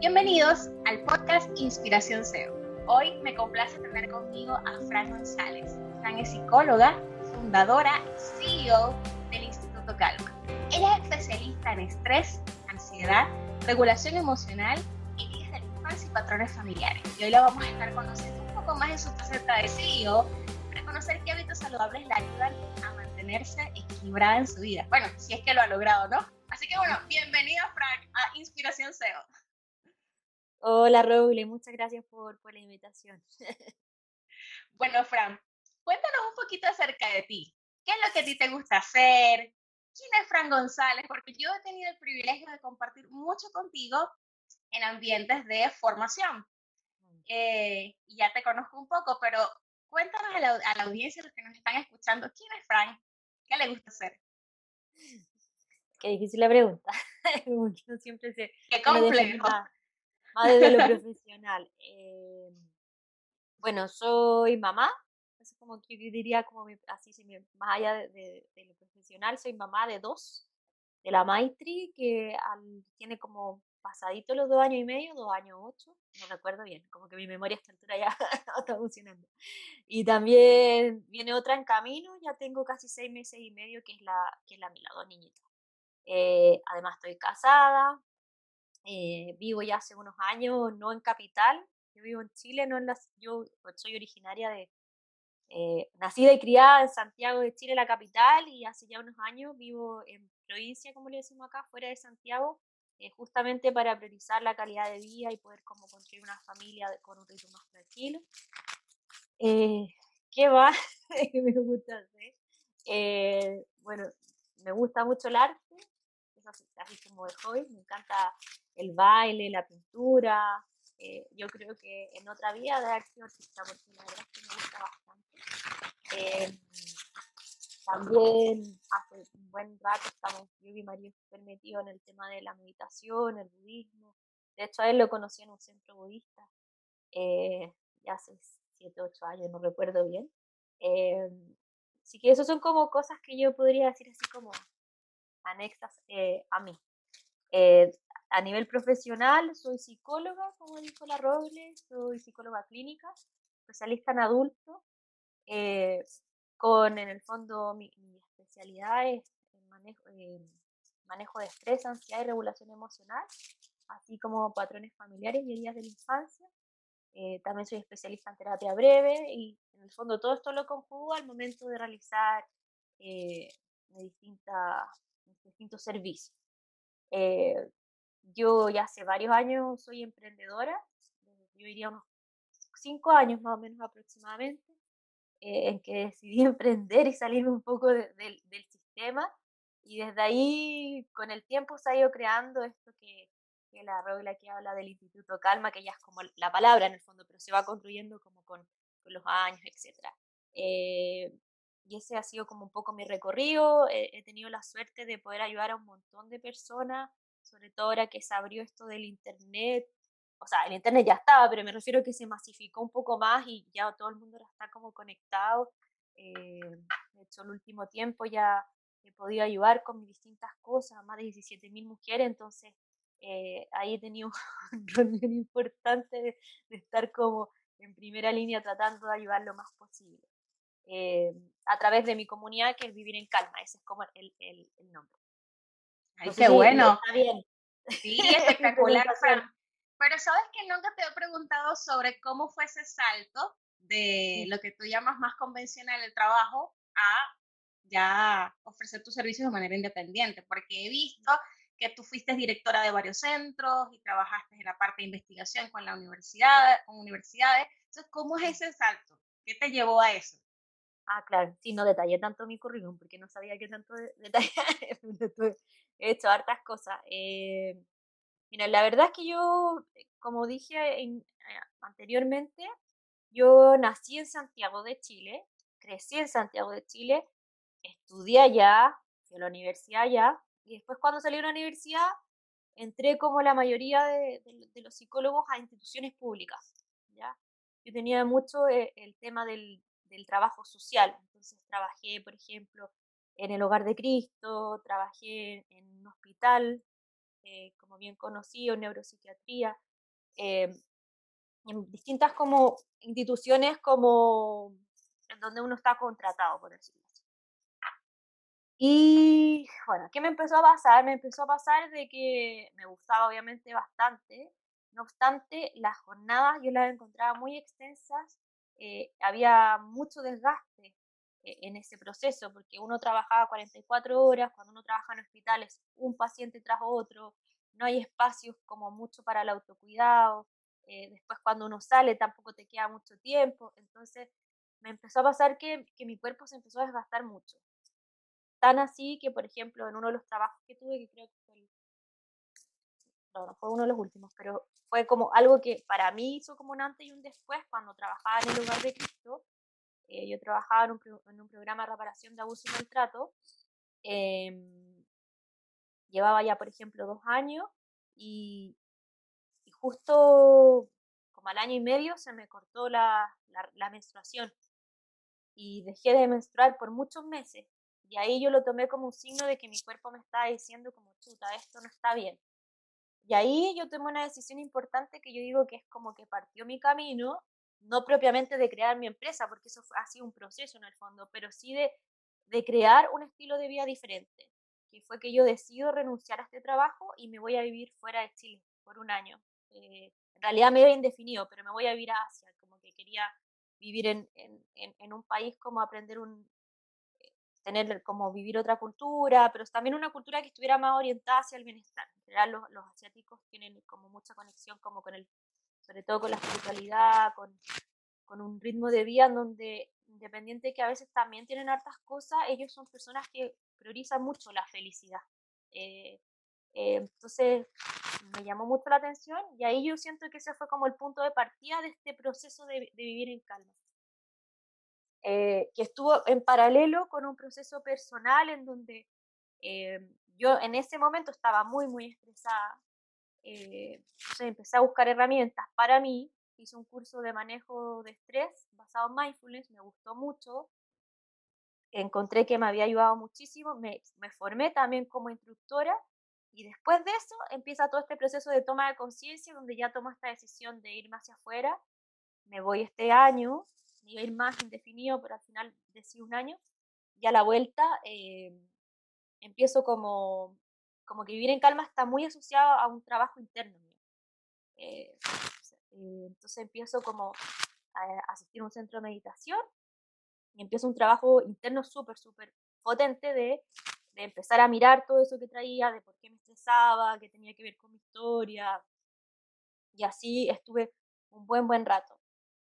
Bienvenidos al podcast Inspiración SEO. Hoy me complace tener conmigo a Fran González. Fran es psicóloga, fundadora y CEO del Instituto Calma. Ella es especialista en estrés, ansiedad, regulación emocional vías de la infancia y patrones familiares. Y hoy la vamos a estar conociendo un poco más en su faceta de CEO para conocer qué hábitos saludables la ayudan a mantenerse equilibrada en su vida. Bueno, si es que lo ha logrado, ¿no? Así que bueno, bienvenida Fran a Inspiración SEO. Hola Roble, muchas gracias por, por la invitación. bueno, Fran, cuéntanos un poquito acerca de ti. ¿Qué es lo que a ti te gusta hacer? ¿Quién es Fran González? Porque yo he tenido el privilegio de compartir mucho contigo en ambientes de formación. Mm. Eh, y ya te conozco un poco, pero cuéntanos a la, a la audiencia, los que nos están escuchando, ¿quién es Fran? ¿Qué le gusta hacer? Qué difícil la pregunta. siempre se. Qué complejo. Más, desde lo profesional. Em, bueno, soy mamá. Es como que yo diría, como así, más allá de, lo profesional, soy mamá de dos. De la Maitri, que tiene como pasadito los dos años y medio, dos años ocho, no recuerdo bien, como que mi memoria a esta altura ya está funcionando. Y también viene otra en camino, ya tengo casi seis meses y medio, que es la, que es la Mila, dos niñitas. Eh, además estoy casada, eh, vivo ya hace unos años, no en capital, yo vivo en Chile, no en la, yo soy originaria de, eh, nacida y criada en Santiago de Chile, la capital, y hace ya unos años vivo en provincia, como le decimos acá, fuera de Santiago, justamente para priorizar la calidad de vida y poder como construir una familia con un ritmo más tranquilo. ¿Qué va? me gusta bueno, me gusta mucho el arte, así como de hobby, me encanta el baile, la pintura, eh, yo creo que en otra vida de sido artista, porque la verdad es que me gusta bastante. Eh, también hace un buen rato estamos, yo y Mario súper metidos en el tema de la meditación, el budismo. De hecho, a él lo conocí en un centro budista, eh, ya hace 7, 8 años, no recuerdo bien. así que eso son como cosas que yo podría decir así como anexas eh, a mí. Eh, a nivel profesional, soy psicóloga, como dijo la Roble, soy psicóloga clínica, especialista en adulto, eh, con en el fondo mi, especialidad es en manejo, manejo de estrés, ansiedad y regulación emocional, así como patrones familiares y heridas de la infancia. también soy especialista en terapia breve y en el fondo todo esto lo conjugo al momento de realizar distintas distintos servicios. Eh, yo ya hace varios años soy emprendedora, yo diría unos cinco años más o menos aproximadamente, eh, en que decidí emprender y salirme un poco del sistema. Y desde ahí, con el tiempo, se ha ido creando esto que, que la regla que habla del Instituto Calma, que ya es como la palabra en el fondo, pero se va construyendo como con, con los años, etc. Eh, y ese ha sido como un poco mi recorrido. he tenido la suerte de poder ayudar a un montón de personas, sobre todo ahora que se abrió esto del Internet. O sea, el Internet ya estaba, pero me refiero a que se masificó un poco más y ya todo el mundo está como conectado. Eh, de hecho, el último tiempo ya he podido ayudar con distintas cosas más de 17.000 mujeres, entonces eh, ahí he tenido un rol bien importante de, de estar como en primera línea tratando de ayudar lo más posible. Eh, a través de mi comunidad, que es Vivir en Calma. Ese es como el, el, nombre. Ay, qué bueno. Está bien. Sí, espectacular. pero sabes que nunca te he preguntado sobre cómo fue ese salto de lo que tú llamas más convencional el trabajo a ya ofrecer tus servicios de manera independiente, porque he visto que tú fuiste directora de varios centros y trabajaste en la parte de investigación con la universidad, con universidades. Entonces, ¿cómo es ese salto? ¿Qué te llevó a eso? Ah, claro, sí, no detallé tanto mi currículum porque no sabía qué tanto detallar. He hecho hartas cosas. Eh, mira, la verdad es que yo, eh, como dije eh, anteriormente, yo nací en Santiago de Chile, crecí en Santiago de Chile, estudié allá, fui a la universidad allá, y después cuando salí de la universidad entré como la mayoría de, los psicólogos a instituciones públicas. ¿ya? Yo tenía mucho el tema del, del trabajo social. Entonces trabajé, por ejemplo, en el Hogar de Cristo, trabajé en un hospital, eh, como bien conocido, en neuropsiquiatría, eh, en distintas como instituciones como en donde uno está contratado, por decirlo así. Y bueno, ¿qué me empezó a pasar? Me empezó a pasar de que me gustaba obviamente bastante, no obstante, las jornadas yo las encontraba muy extensas, eh, había mucho desgaste en ese proceso, porque uno trabajaba 44 horas, cuando uno trabaja en hospitales, un paciente tras otro, no hay espacios como mucho para el autocuidado, eh, después cuando uno sale tampoco te queda mucho tiempo, entonces me empezó a pasar que, que mi cuerpo se empezó a desgastar mucho. Tan así que, por ejemplo, en uno de los trabajos que tuve, que creo que fue no, no fue uno de los últimos, pero fue como algo que para mí hizo como un antes y un después cuando trabajaba en el lugar de Cristo. Eh, yo trabajaba en un, en un, programa de reparación de abuso y maltrato. Eh, llevaba ya, por ejemplo, dos años y, y, justo como al año y medio se me cortó la, la, la menstruación y dejé de menstruar por muchos meses. Y ahí yo lo tomé como un signo de que mi cuerpo me estaba diciendo como, chuta, esto no está bien. Y ahí yo tomé una decisión importante que yo digo que es como que partió mi camino, no propiamente de crear mi empresa, porque eso ha sido un proceso en el fondo, pero sí de, de crear un estilo de vida diferente, que fue que yo decido renunciar a este trabajo y me voy a vivir fuera de Chile por un año. Eh, en realidad me indefinido, pero me voy a vivir a Asia, como que quería vivir en, en, en un país como aprender un, tener como vivir otra cultura, pero también una cultura que estuviera más orientada hacia el bienestar. En los, los asiáticos tienen como mucha conexión como con el, sobre todo con la espiritualidad, con, con un ritmo de vida en donde, independiente que a veces también tienen hartas cosas, ellos son personas que priorizan mucho la felicidad. Eh, eh, entonces me llamó mucho la atención y ahí yo siento que ese fue como el punto de partida de este proceso de, de vivir en calma eh, que estuvo en paralelo con un proceso personal en donde eh, yo en ese momento estaba muy, muy estresada. Eh, entonces empecé a buscar herramientas para mí. Hice un curso de manejo de estrés basado en mindfulness, me gustó mucho. Encontré que me había ayudado muchísimo. Me, me formé también como instructora y después de eso empieza todo este proceso de toma de conciencia donde ya tomo esta decisión de irme hacia afuera. Me voy este año ir más indefinido, pero al final decí un año. Y a la vuelta eh, empiezo como, como que vivir en calma está muy asociado a un trabajo interno mío. Eh, eh, entonces empiezo como a asistir a un centro de meditación y empiezo un trabajo interno súper, súper potente de, de empezar a mirar todo eso que traía, de por qué me estresaba, qué tenía que ver con mi historia. Y así estuve un buen, buen rato.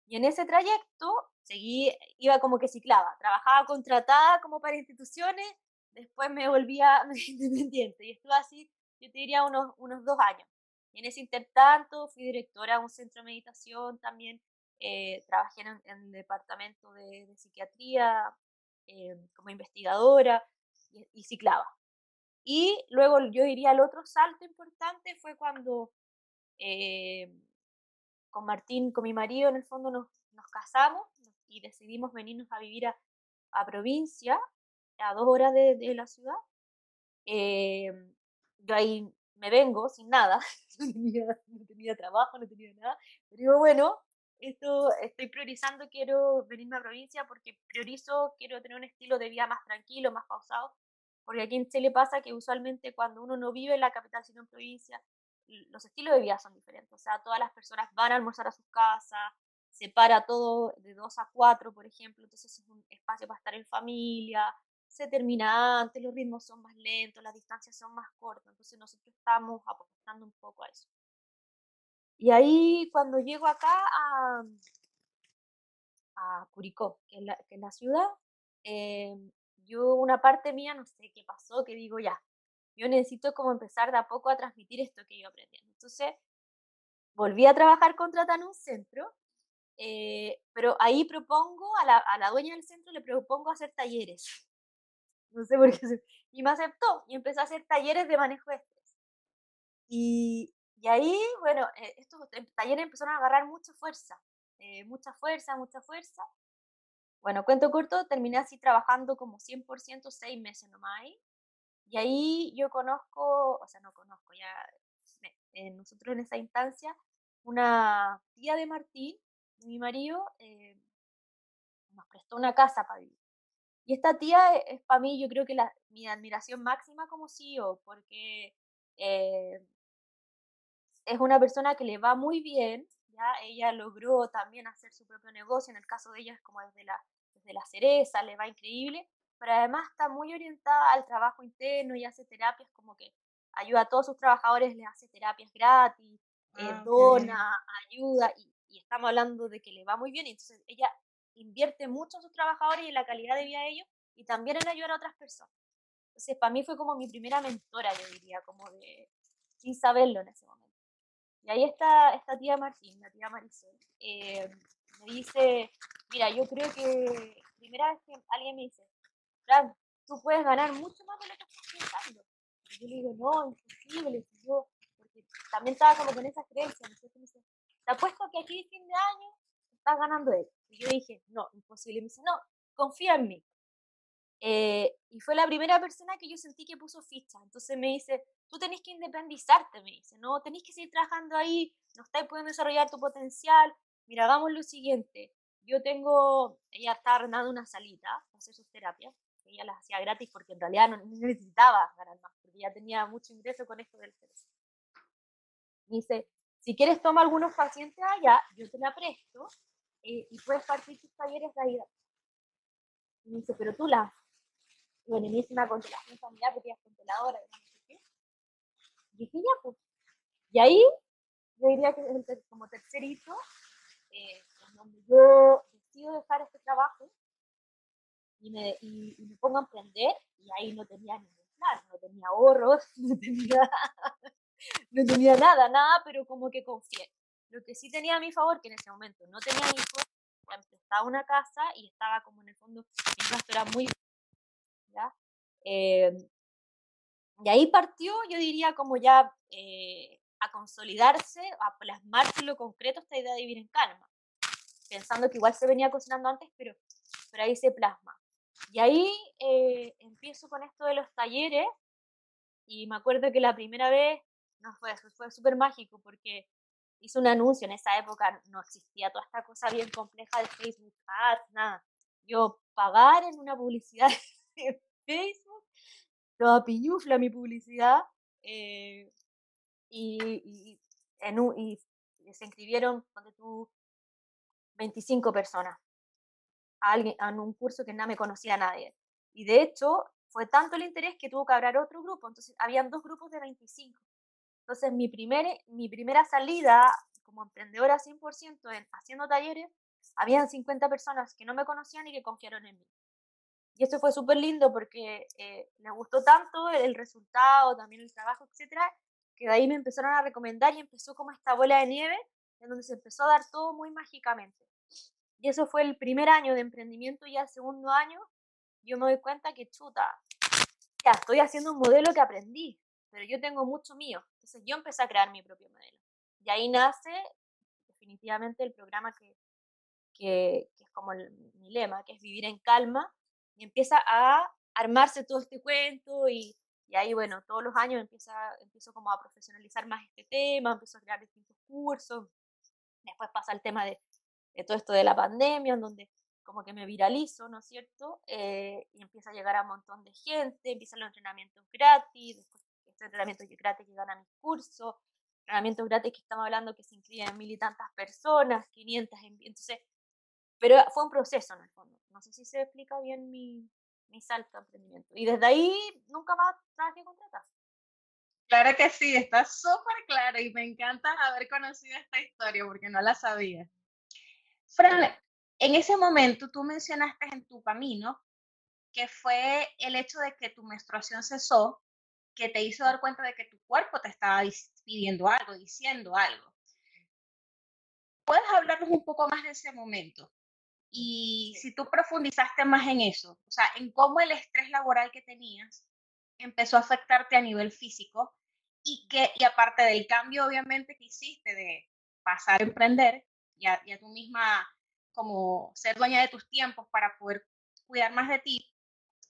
Y en ese trayecto seguí, iba como que ciclaba, trabajaba contratada como para instituciones, después me volvía independiente y estuve así, yo te diría, unos, unos dos años. Y en ese intertanto fui directora de un centro de meditación también, eh, trabajé en, en, el departamento de, psiquiatría eh, como investigadora y, y, ciclaba. Y luego yo diría el otro salto importante fue cuando eh, con Martín, con mi marido, en el fondo nos, nos casamos, y decidimos venirnos a vivir a, a provincia, a dos horas de, de la ciudad. Eh, yo ahí me vengo sin nada, no tenía, no tenía, trabajo, no tenía nada, pero digo, bueno, esto estoy priorizando, quiero venirme a provincia porque priorizo, quiero tener un estilo de vida más tranquilo, más pausado, porque aquí en Chile pasa que usualmente cuando uno no vive en la capital, sino en provincia, los estilos de vida son diferentes, o sea, todas las personas van a almorzar a sus casas, separa todo de dos a cuatro, por ejemplo, entonces es un espacio para estar en familia, se termina antes, los ritmos son más lentos, las distancias son más cortas, entonces nosotros estamos apostando un poco a eso. Y ahí cuando llego acá a, a Curicó, que es la, que es la ciudad, eh, yo una parte mía no sé qué pasó, que digo ya, yo necesito como empezar de a poco a transmitir esto que yo aprendiendo. Entonces volví a trabajar contratada en un centro eh, pero ahí propongo, a la, a la, dueña del centro le propongo hacer talleres. No sé por qué. Y me aceptó y empecé a hacer talleres de manejo de estrés. Y, y ahí, bueno, eh, estos talleres empezaron a agarrar mucha fuerza, eh, mucha fuerza, mucha fuerza. Bueno, cuento corto, terminé así trabajando como 100% seis meses nomás ahí. Y ahí yo conozco, o sea, no conozco, ya nosotros en esa instancia una tía de Martín, mi marido, eh, nos prestó una casa para vivir. Y esta tía e, es, para mí, yo creo que la, mi admiración máxima como CEO, porque eh, es una persona que le va muy bien, ¿ya? ella logró también hacer su propio negocio, en el caso de ella es como desde la, desde la cereza, le va increíble, pero además está muy orientada al trabajo interno y hace terapias como que ayuda a todos sus trabajadores, les hace terapias gratis, eh, ah, dona, ayuda, y, y, estamos hablando de que le va muy bien, y entonces ella invierte mucho en sus trabajadores y en la calidad de vida de ellos, y también en ayudar a otras personas. Entonces, para mí fue como mi primera mentora, yo diría, como de, sin saberlo en ese momento. Y ahí está esta tía Martín, la tía Marisol, eh, me dice, mira, yo creo que primera vez que alguien me dice, Fran, tú puedes ganar mucho más de lo que estás pensando. Y yo le digo, no, imposible, si yo, porque también estaba como con esa creencia, ¿no sé me dice, te apuesto que aquí fin de año estás ganando él. Y yo dije, no, imposible. Y me dice, no, confía en mí. Eh, y fue la primera persona que yo sentí que puso ficha. Entonces me dice, tú tenés que independizarte, me dice, no, tenés que seguir trabajando ahí, no estás pudiendo desarrollar tu potencial. Mira, vamos lo siguiente. Yo tengo, ella está arrendando una salita para hacer sus terapias. Ella las hacía gratis porque en realidad no necesitaba ganar más, porque ya tenía mucho ingreso con esto del servicio. Me dice, si quieres toma algunos pacientes allá, yo te la presto eh, y puedes partir tus talleres de ahí. Y me dice, pero tú la bueno, me hice una constelación familiar porque ella dije, ya, pues. Y ahí, yo diría que como tercerito, eh, donde yo decido dejar este trabajo y me, y, me pongo a emprender, y ahí no tenía ningún plan, no tenía ahorros, no tenía, no tenía nada, nada, pero como que confié. Lo que sí tenía a mi favor, que en ese momento no tenía hijos, estaba una casa y estaba como en el fondo, mi gasto era muy eh, y ahí partió, yo diría, como ya eh, a consolidarse, a plasmarse en lo concreto esta idea de vivir en calma, pensando que igual se venía cocinando antes, pero, pero ahí se plasma. Y ahí eh, empiezo con esto de los talleres, y me acuerdo que la primera vez, no fue, fue súper mágico, porque hice un anuncio, en esa época no existía toda esta cosa bien compleja de Facebook Ads, nada. Yo pagar en una publicidad Facebook, toda piñufla mi publicidad, eh, y, en y se inscribieron, donde tú, 25 personas a, alguien, a un curso que no me conocía a nadie. Y de hecho, fue tanto el interés que tuvo que haber otro grupo, entonces habían dos grupos de 25. Entonces, mi, primer, mi primera salida como emprendedora 100% en, haciendo talleres, habían 50 personas que no me conocían y que confiaron en mí. Y eso fue súper lindo porque eh, me gustó tanto el resultado, también el trabajo, etcétera, que de ahí me empezaron a recomendar y empezó como esta bola de nieve en donde se empezó a dar todo muy mágicamente. Y eso fue el primer año de emprendimiento y el segundo año yo me doy cuenta que chuta, ya estoy haciendo un modelo que aprendí, pero yo tengo mucho mío. Entonces yo empecé a crear mi propio modelo. Y ahí nace definitivamente el programa que, que, que es como mi lema, que es vivir en calma, y empieza a armarse todo este cuento y, y ahí, bueno, todos los años empieza, empiezo como a profesionalizar más este tema, empiezo a crear distintos cursos. Después pasa el tema de, de todo esto de la pandemia, en donde como que me viralizo, ¿no es cierto? Eh, y empieza a llegar a un montón de gente, empiezan los entrenamientos gratis, después entrenamientos gratis llegan a mis cursos, entrenamientos gratis que estamos hablando que se inscriben mil y tantas personas, 500, entonces, pero fue un proceso en el fondo. No sé si se explica bien mi, mi salto a emprendimiento. Y desde ahí nunca más trabajé con. Claro que sí, está súper claro y me encanta haber conocido esta historia porque no la sabía. Fran, en ese momento tú mencionaste en tu camino que fue el hecho de que tu menstruación cesó, que te hizo dar cuenta de que tu cuerpo te estaba pidiendo algo, diciendo algo. ¿Puedes hablarnos un poco más de ese momento? Y si tú profundizaste más en eso, o sea, en cómo el estrés laboral que tenías empezó a afectarte a nivel físico y que, y aparte del cambio obviamente que hiciste de pasar a emprender y a, y a tú misma como ser dueña de tus tiempos para poder cuidar más de ti,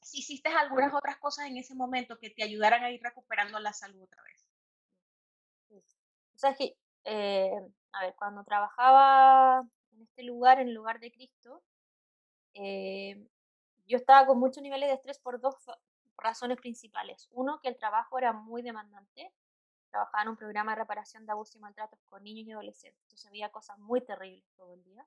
si hiciste algunas otras cosas en ese momento que te ayudaran a ir recuperando la salud otra vez. O sea, que eh, a ver, cuando trabajaba en este lugar, en el lugar de Cristo, eh, yo estaba con muchos niveles de estrés por dos razones principales. Uno, que el trabajo era muy demandante. Trabajaba en un programa de reparación de abusos y maltratos con niños y adolescentes. Entonces veía cosas muy terribles todo el día.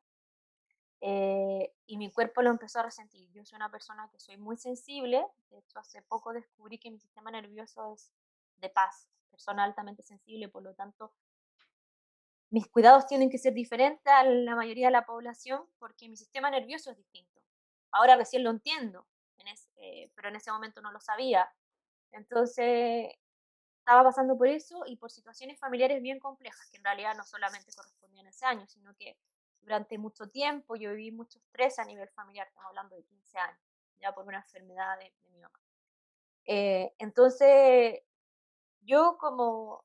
Eh, y mi cuerpo lo empezó a resentir. Yo soy una persona que soy muy sensible. De hecho, hace poco descubrí que mi sistema nervioso es de paz, persona altamente sensible, por lo tanto, mis cuidados tienen que ser diferentes a la mayoría de la población porque mi sistema nervioso es distinto. Ahora recién lo entiendo, eh, pero en ese momento no lo sabía. Entonces, estaba pasando por eso y por situaciones familiares bien complejas, que en realidad no solamente correspondían a ese año, sino que durante mucho tiempo yo viví mucho estrés a nivel familiar, estamos hablando de 15 años, ya por una enfermedad de, mi mamá. Eh, entonces, yo como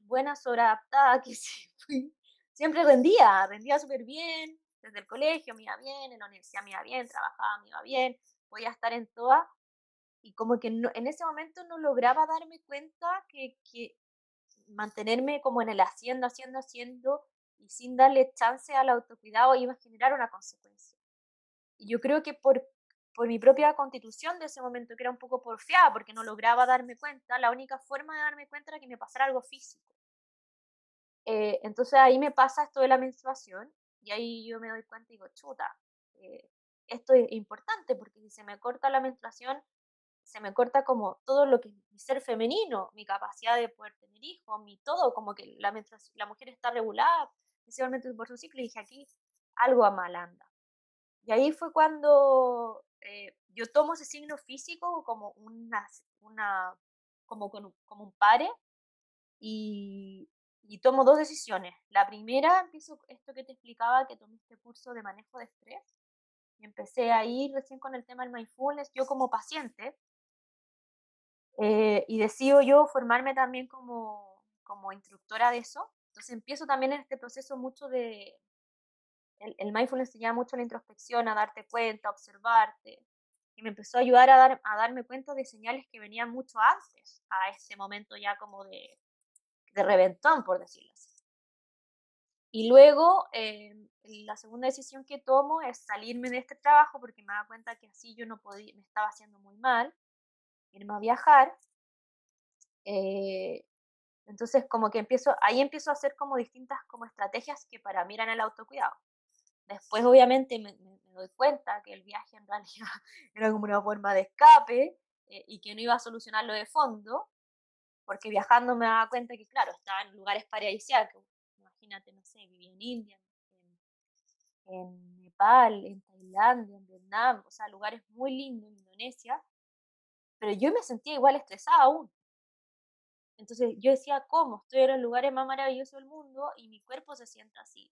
buena sobreadaptada que siempre rendía, rendía súper bien, desde el colegio me iba bien, en la universidad me iba bien, trabajaba me iba bien, podía estar en todas, y como que en ese momento no lograba darme cuenta que, que mantenerme como en el haciendo, haciendo, haciendo, y sin darle chance al autocuidado iba a generar una consecuencia. Y yo creo que por, por mi propia constitución de ese momento, que era un poco porfiada, porque no lograba darme cuenta, la única forma de darme cuenta era que me pasara algo físico. Eh, entonces ahí me pasa esto de la menstruación y ahí yo me doy cuenta y digo, chuta, eh, esto es importante porque si se me corta la menstruación, se me corta como todo lo que es mi ser femenino, mi capacidad de poder tener hijos, mi todo, como que la, la mujer está regulada principalmente por su ciclo y dije aquí algo a mal anda. Y ahí fue cuando eh, yo tomo ese signo físico como una, una como, como un pare y, y tomo dos decisiones. La primera, empiezo esto que te explicaba, que tomé este curso de manejo de estrés. Y empecé a ir recién con el tema del mindfulness, yo como paciente. Eh, y decido yo formarme también como, como instructora de eso. Entonces empiezo también en este proceso mucho de... El, el mindfulness lleva mucho la introspección, a darte cuenta, a observarte. Y me empezó a ayudar a, dar, a darme cuenta de señales que venían mucho antes, a ese momento ya como de, de reventón, por decirlo así. Y luego, eh, la segunda decisión que tomo es salirme de este trabajo porque me da cuenta que así yo no podía, me estaba haciendo muy mal, irme a viajar. Eh, entonces, como que empiezo, ahí empiezo a hacer como distintas como estrategias que para mí eran el autocuidado. Después, obviamente, me, doy cuenta que el viaje en realidad era como una forma de escape eh, y que no iba a solucionarlo de fondo, porque viajando me daba cuenta que, claro, estaba en lugares paradisíacos. Imagínate, no sé, vivía en India, en, Nepal, en Tailandia, en Vietnam, o sea, lugares muy lindos, en Indonesia, pero yo me sentía igual estresada aún. Entonces yo decía, ¿cómo? Estoy en los lugares más maravillosos del mundo y mi cuerpo se siente así.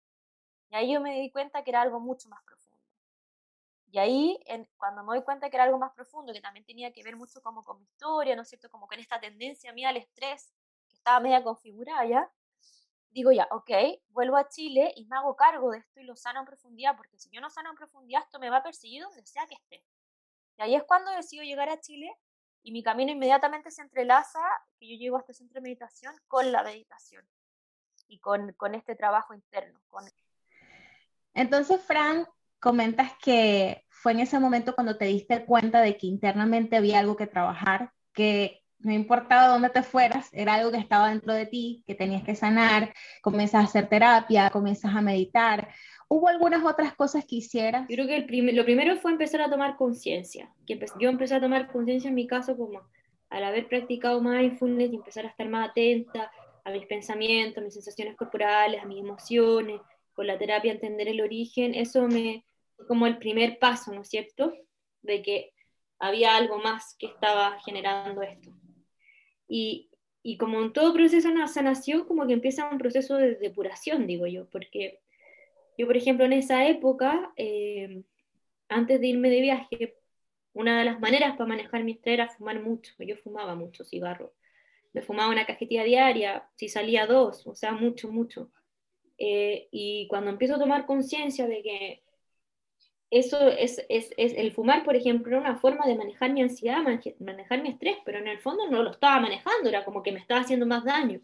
Y ahí yo me di cuenta que era algo mucho más profundo. Y ahí, en, cuando me doy cuenta que era algo más profundo, que también tenía que ver mucho como con mi historia, ¿no es cierto? Como con esta tendencia mía al estrés, que estaba media configurada ya, digo ya, ok, vuelvo a Chile y me hago cargo de esto y lo sano en profundidad, porque si yo no sano en profundidad, esto me va a perseguir donde sea que esté. Y ahí es cuando decido llegar a Chile y mi camino inmediatamente se entrelaza, que yo llego a este centro de meditación, con la meditación y con, con este trabajo interno. Con... Entonces, Fran, comentas que fue en ese momento cuando te diste cuenta de que internamente había algo que trabajar, que no importaba dónde te fueras, era algo que estaba dentro de ti, que tenías que sanar, comienzas a hacer terapia, comienzas a meditar. ¿Hubo algunas otras cosas que hicieras? Yo creo que el lo primero fue empezar a tomar conciencia. Yo empecé a tomar conciencia en mi caso como al haber practicado mindfulness y empezar a estar más atenta a mis pensamientos, a mis sensaciones corporales, a mis emociones, con la terapia entender el origen, eso me, como el primer paso, ¿no es cierto? De que había algo más que estaba generando esto. Y, y como en todo proceso de sanación, como que empieza un proceso de depuración, digo yo, porque yo, por ejemplo, en esa época, eh, antes de irme de viaje, una de las maneras para manejar mi estrés era fumar mucho. Yo fumaba mucho cigarro. Me fumaba una cajetilla diaria, si salía dos, o sea, mucho, mucho. Eh, y cuando empiezo a tomar conciencia de que eso es, es, es, el fumar, por ejemplo, era una forma de manejar mi ansiedad, manejar mi estrés, pero en el fondo no lo estaba manejando, era como que me estaba haciendo más daño.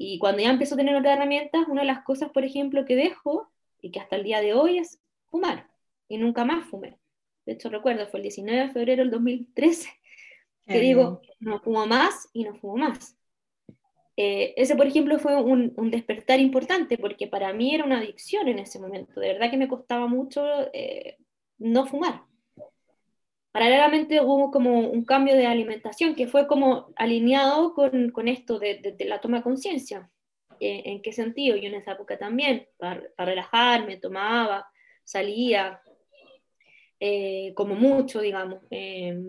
Y cuando ya empezó a tener otras herramientas, una de las cosas, por ejemplo, que dejo, y que hasta el día de hoy es fumar, y nunca más fumé. De hecho, recuerdo, fue el 19 de febrero del 2013, que digo, no fumo más y no fumo más. Eh, ese, por ejemplo, fue un, un, despertar importante, porque para mí era una adicción en ese momento. De verdad que me costaba mucho eh, no fumar. Paralelamente hubo como un cambio de alimentación que fue como alineado con, con esto de, de, la toma de conciencia. Eh, ¿En qué sentido? Yo en esa época también, para, para relajarme, tomaba, salía, eh, como mucho, digamos. Eh,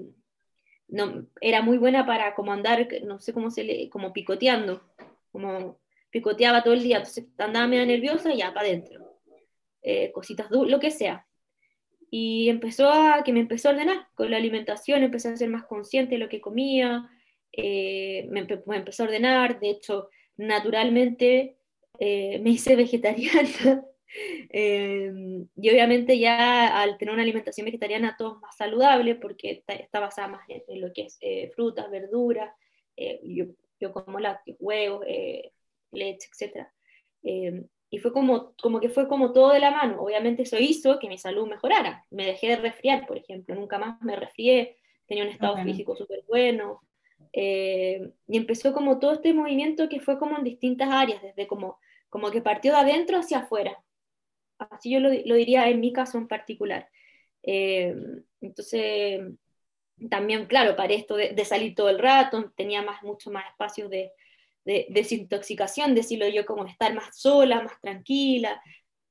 no, era muy buena para como andar, no sé cómo se le, como picoteando, como picoteaba todo el día, entonces andaba medio nerviosa y ya para adentro. Eh, cositas, lo que sea y empezó a, que me empezó a ordenar con la alimentación, empecé a ser más consciente de lo que comía, eh, me, empezó a ordenar, de hecho, naturalmente eh, me hice vegetariana. eh, y obviamente ya al tener una alimentación vegetariana todo más saludable, porque está, basada más en, en, lo que es eh, frutas, verduras, yo, yo, como lácteos, huevos, leche, etc. Y fue como, como que fue como todo de la mano. Obviamente eso hizo que mi salud mejorara. Me dejé de resfriar, por ejemplo. Nunca más me resfrié. Tenía un estado okay. físico súper bueno. Eh, y empezó como todo este movimiento que fue como en distintas áreas, desde como, como que partió de adentro hacia afuera. Así yo lo, lo diría en mi caso en particular. Eh, entonces, también, claro, para esto de, de, salir todo el rato, tenía más, mucho más espacios de, de desintoxicación, decirlo yo, como estar más sola, más tranquila,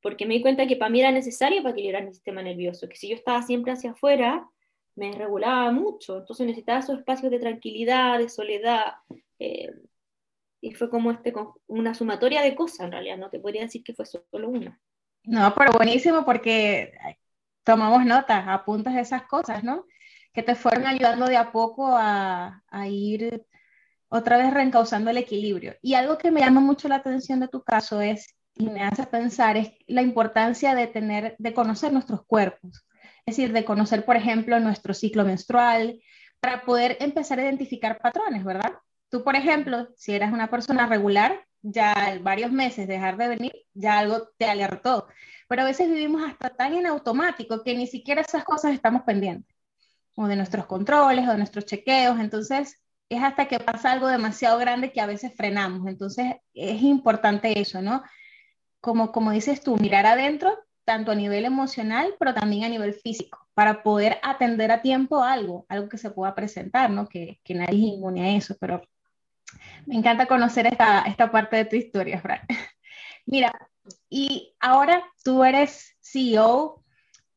porque me di cuenta que para mí era necesario para equilibrar mi sistema nervioso, que si yo estaba siempre hacia afuera, me regulaba mucho, entonces necesitaba esos espacios de tranquilidad, de soledad, eh, y fue como este, una sumatoria de cosas en realidad, no te podría decir que fue solo una. No, pero buenísimo porque tomamos notas, apuntas de esas cosas, ¿no? Que te fueron ayudando de a poco a, a ir otra vez reencauzando el equilibrio. Y algo que me llama mucho la atención de tu caso es, y me hace pensar, es la importancia de tener, de conocer nuestros cuerpos. Es decir, de conocer, por ejemplo, nuestro ciclo menstrual, para poder empezar a identificar patrones, ¿verdad? Tú, por ejemplo, si eras una persona regular, ya varios meses dejar de venir, ya algo te alertó. Pero a veces vivimos hasta tan en automático que ni siquiera esas cosas estamos pendientes, o de nuestros controles, o de nuestros chequeos. Entonces, es hasta que pasa algo demasiado grande que a veces frenamos. Entonces es importante eso, ¿no? Como, como dices tú, mirar adentro, tanto a nivel emocional, pero también a nivel físico, para poder atender a tiempo algo, algo que se pueda presentar, ¿no? Que, que nadie es inmune a eso, pero me encanta conocer esta, esta parte de tu historia, Fran. Mira, y ahora tú eres CEO,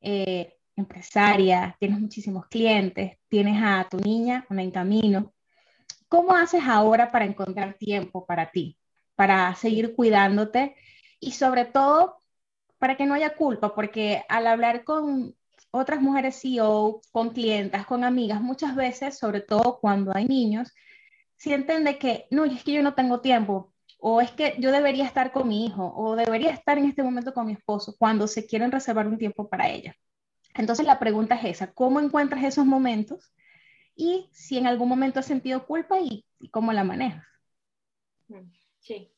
eh, empresaria, tienes muchísimos clientes, tienes a tu niña, una en camino, ¿Cómo haces ahora para encontrar tiempo para ti, para seguir cuidándote y sobre todo para que no haya culpa? Porque al hablar con otras mujeres CEO, con clientas, con amigas, muchas veces, sobre todo cuando hay niños, sienten de que, no, es que yo no tengo tiempo, o es que yo debería estar con mi hijo, o debería estar en este momento con mi esposo, cuando se quieren reservar un tiempo para ella. Entonces la pregunta es esa, ¿cómo encuentras esos momentos y si en algún momento has sentido culpa y, cómo la manejas. Mm, sí.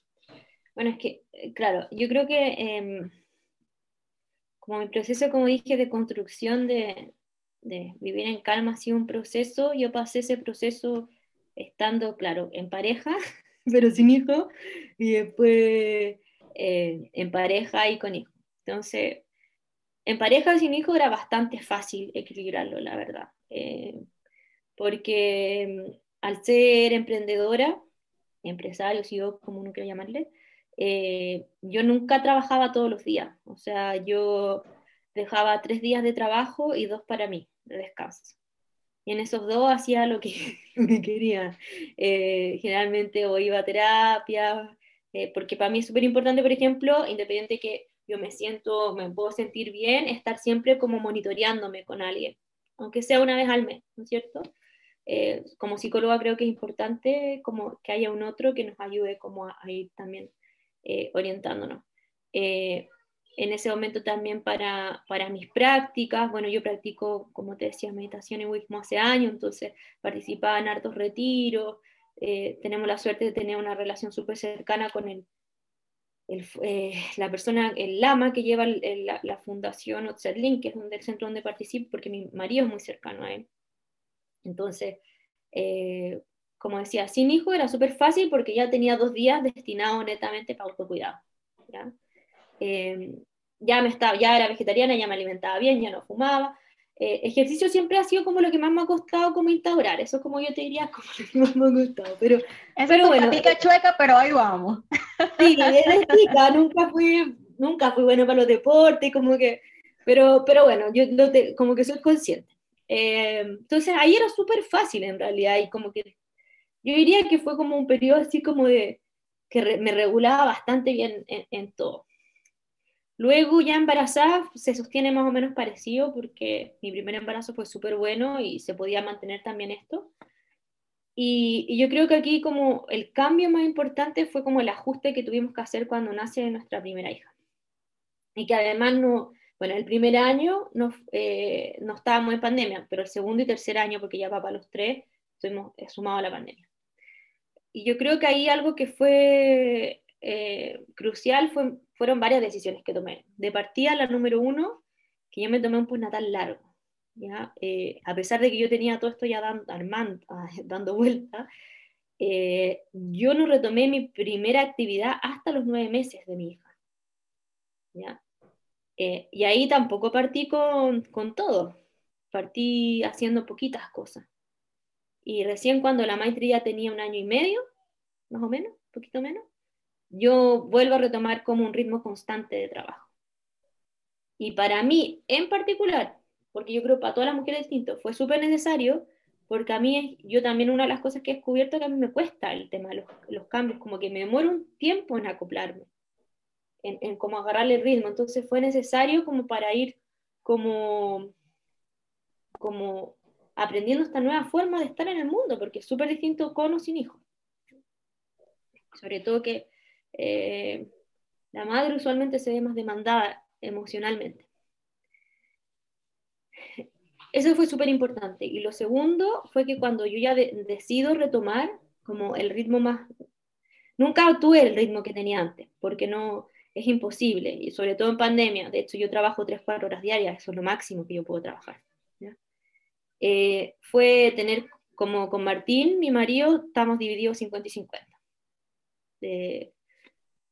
Bueno, es que, eh, claro, yo creo que eh, como mi proceso, como dije, de construcción de, de, vivir en calma ha sido un proceso, yo pasé ese proceso estando, claro, en pareja, pero sin hijo, y después eh, en pareja y con hijo. Entonces, en pareja sin hijo era bastante fácil equilibrarlo, la verdad. Eh, porque mm, al ser emprendedora, empresario, CEO, como uno quiera llamarle, eh, yo nunca trabajaba todos los días, o sea, yo dejaba tres días de trabajo y dos para mí, de descanso. Y en esos dos hacía lo que, me quería. Eh, generalmente o iba a terapia, eh, porque para mí es súper importante, por ejemplo, independiente que yo me siento, me puedo sentir bien, estar siempre como monitoreándome con alguien, aunque sea una vez al mes, ¿no es cierto? Eh, como psicóloga creo que es importante como que haya un otro que nos ayude como a, a ir también eh, orientándonos. Eh, en ese momento también para, para, mis prácticas, bueno, yo practico, como te decía, meditación en Wismo hace años, entonces participaba en hartos retiros, eh, tenemos la suerte de tener una relación súper cercana con el, eh, la persona, el lama que lleva la, la, fundación Otzerlin, que es donde, el centro donde participo, porque mi marido es muy cercano a él. Entonces, eh, como decía, sin hijo era súper fácil porque ya tenía dos días destinados netamente para autocuidado. ¿ya? ya, me estaba, ya era vegetariana, ya me alimentaba bien, ya no fumaba, eh, ejercicio siempre ha sido como lo que más me ha costado como instaurar, eso como yo te diría como lo que más me ha costado, pero, pero bueno. pica chueca, pero ahí vamos. Sí, desde chica, nunca fui, nunca fui bueno para los deportes, como que, pero, pero bueno, yo como que soy consciente. Eh, entonces ahí era súper fácil en realidad y como que yo diría que fue como un periodo así como de que me regulaba bastante bien en, en todo. Luego ya embarazada se sostiene más o menos parecido porque mi primer embarazo fue súper bueno y se podía mantener también esto. Y, yo creo que aquí como el cambio más importante fue como el ajuste que tuvimos que hacer cuando nace nuestra primera hija. Y que además no, bueno, el primer año no, eh, no estábamos en pandemia, pero el segundo y tercer año, porque ya va para los tres, estuvimos eh, sumados a la pandemia. Y yo creo que ahí algo que fue eh, crucial fue fueron varias decisiones que tomé. De partida, la número uno, que yo me tomé un postnatal largo. ¿ya? Eh, a pesar de que yo tenía todo esto ya dando, armando, dando vuelta, eh, yo no retomé mi primera actividad hasta los nueve meses de mi hija. ¿ya? Eh, y ahí tampoco partí con, con, todo, partí haciendo poquitas cosas. Y recién cuando la maestría tenía un año y medio, más o menos, poquito menos, yo vuelvo a retomar como un ritmo constante de trabajo. Y para mí en particular, porque yo creo para todas las mujeres distinto, fue súper necesario, porque a mí, yo también una de las cosas que he descubierto que a mí me cuesta el tema de los, los cambios, como que me demoro un tiempo en acoplarme, en, en como agarrarle el ritmo. Entonces fue necesario como para ir como, como aprendiendo esta nueva forma de estar en el mundo, porque es súper distinto con o sin hijos. Sobre todo que eh, la madre usualmente se ve más demandada emocionalmente. Eso fue súper importante. Y lo segundo fue que cuando yo ya decido retomar como el ritmo más... Nunca tuve el ritmo que tenía antes, porque no es imposible, y sobre todo en pandemia. De hecho, yo trabajo 3-4 horas diarias, eso es lo máximo que yo puedo trabajar. Eh, fue tener, como con Martín, mi marido, estamos divididos 50 y 50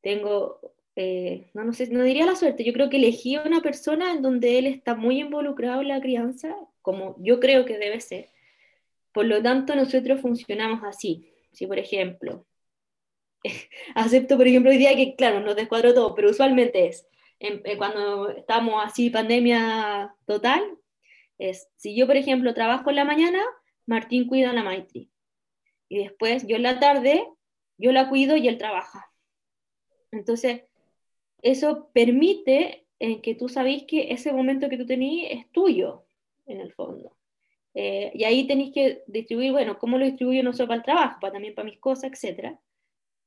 tengo, eh, no, no sé, no diría la suerte, yo creo que elegí a una persona en donde él está muy involucrado en la crianza, como yo creo que debe ser. Por lo tanto, nosotros funcionamos así. Si, por ejemplo, acepto, por ejemplo, hoy día que, claro, nos descuadro todo, pero usualmente es, eh, cuando estamos así, pandemia total, es, si yo, por ejemplo, trabajo en la mañana, Martín cuida a la Maitri. Y después, yo en la tarde, yo la cuido y él trabaja. Entonces, eso permite en que tú sabéis que ese momento que tú tenías es tuyo, en el fondo. Eh, y ahí tenéis que distribuir, bueno, ¿cómo lo distribuyo no solo para el trabajo, para también para mis cosas, etcétera?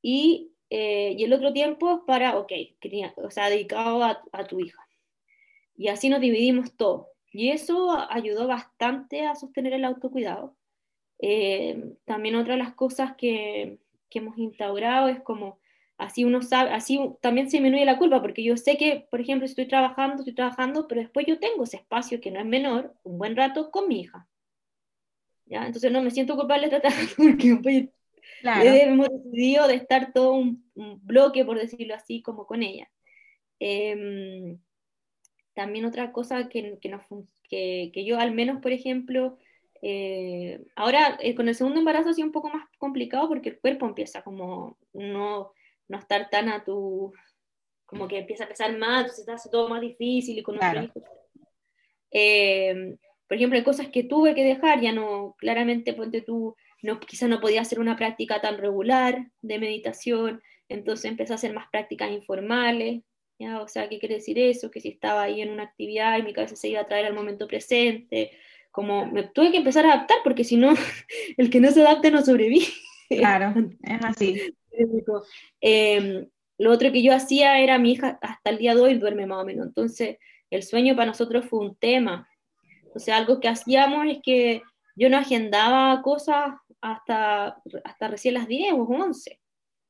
Y, eh, y el otro tiempo para, ok, o sea, dedicado a, a, tu hija. Y así nos dividimos todo. Y eso ayudó bastante a sostener el autocuidado. Eh, también otra de las cosas que, que hemos instaurado es como Así uno sabe, así también se disminuye la culpa, porque yo sé que, por ejemplo, estoy trabajando, estoy trabajando, pero después yo tengo ese espacio que no es menor, un buen rato con mi hija. ¿Ya? Entonces no me siento culpable de tratar, porque pues, hemos decidido de estar todo un, bloque, por decirlo así, como con ella. Em, también otra cosa que, que, que, que, yo al menos, por ejemplo, eh, ahora eh, con el segundo embarazo ha sido un poco más complicado porque el cuerpo empieza como no no estar tan a tu, como que empieza a pesar más, entonces hace todo más difícil y con claro. eh, por ejemplo, hay cosas que tuve que dejar, ya no, claramente, ponte tú, no, quizás no podía hacer una práctica tan regular de meditación, entonces empecé a hacer más prácticas informales, ¿ya? O sea, ¿qué quiere decir eso? Que si estaba ahí en una actividad y mi cabeza se iba a traer al momento presente, como me tuve que empezar a adaptar, porque si no, el que no se adapte no sobrevive. Claro, es así. Eh, lo otro que yo hacía era mi hija hasta el día de hoy duerme más o menos, entonces el sueño para nosotros fue un tema. O sea, algo que hacíamos es que yo no agendaba cosas hasta, hasta recién las 10 o 11,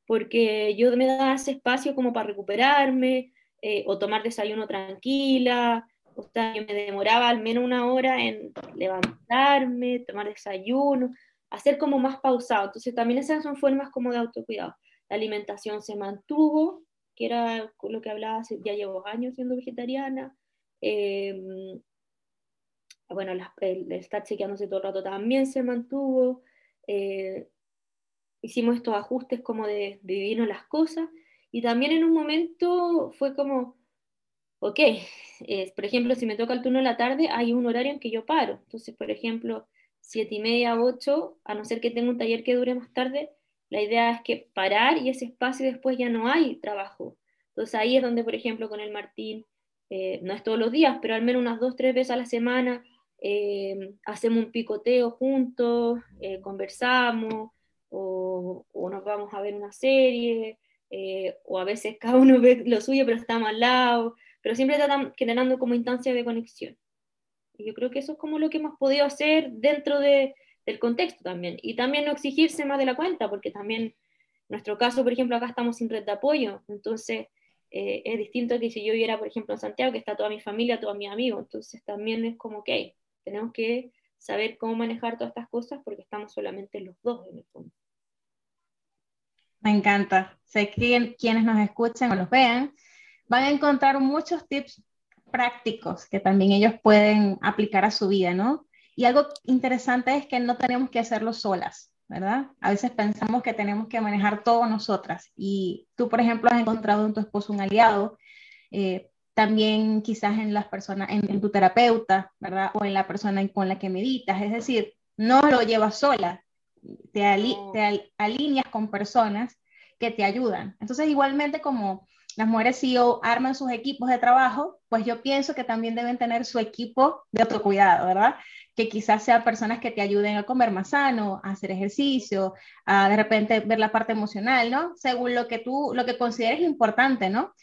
porque yo me daba ese espacio como para recuperarme eh, o tomar desayuno tranquila, o sea, yo me demoraba al menos una hora en levantarme, tomar desayuno, hacer como más pausado. Entonces también esas son formas como de autocuidado. La alimentación se mantuvo, que era lo que hablaba, ya llevo años siendo vegetariana. Em, bueno, el, estar chequeándose todo el rato también se mantuvo. Eh, hicimos estos ajustes como de, de vivirnos las cosas. Y también en un momento fue como, ok, por ejemplo, si me toca el turno de la tarde, hay un horario en que yo paro. Entonces, por ejemplo, siete y media, ocho, a no ser que tenga un taller que dure más tarde, la idea es que parar y ese espacio después ya no hay trabajo. Entonces ahí es donde, por ejemplo, con el Martín, eh, no es todos los días, pero al menos unas dos, tres veces a la semana, eh, hacemos un picoteo juntos, eh, conversamos, o, o, nos vamos a ver una serie, o a veces cada uno ve lo suyo, pero estamos al lado pero siempre están generando como instancias de conexión. Y yo creo que eso es como lo que hemos podido hacer dentro de, del contexto también. Y también no exigirse más de la cuenta, porque también, en nuestro caso, por ejemplo, acá estamos sin red de apoyo, entonces eh, es distinto que si yo viviera, por ejemplo, en Santiago, que está toda mi familia, todos mis amigos, entonces también es como, ok, tenemos que saber cómo manejar todas estas cosas porque estamos solamente los dos en el fondo. Me encanta. Sé que quienes nos escuchan o los vean van a encontrar muchos tips prácticos que también ellos pueden aplicar a su vida, ¿no? Y algo interesante es que no tenemos que hacerlo solas, ¿verdad? A veces pensamos que tenemos que manejar todo nosotras y tú, por ejemplo, has encontrado en tu esposo un aliado, eh, también quizás en las personas, en, tu terapeuta, ¿verdad? O en la persona con la que meditas, es decir, no lo llevas sola, te, te alineas con personas que te ayudan. Entonces, igualmente como las mujeres CEO arman sus equipos de trabajo, pues yo pienso que también deben tener su equipo de autocuidado, ¿verdad? Que quizás sean personas que te ayuden a comer más sano, a hacer ejercicio, a de repente ver la parte emocional, ¿no? Según lo que tú, lo que consideres importante, ¿no?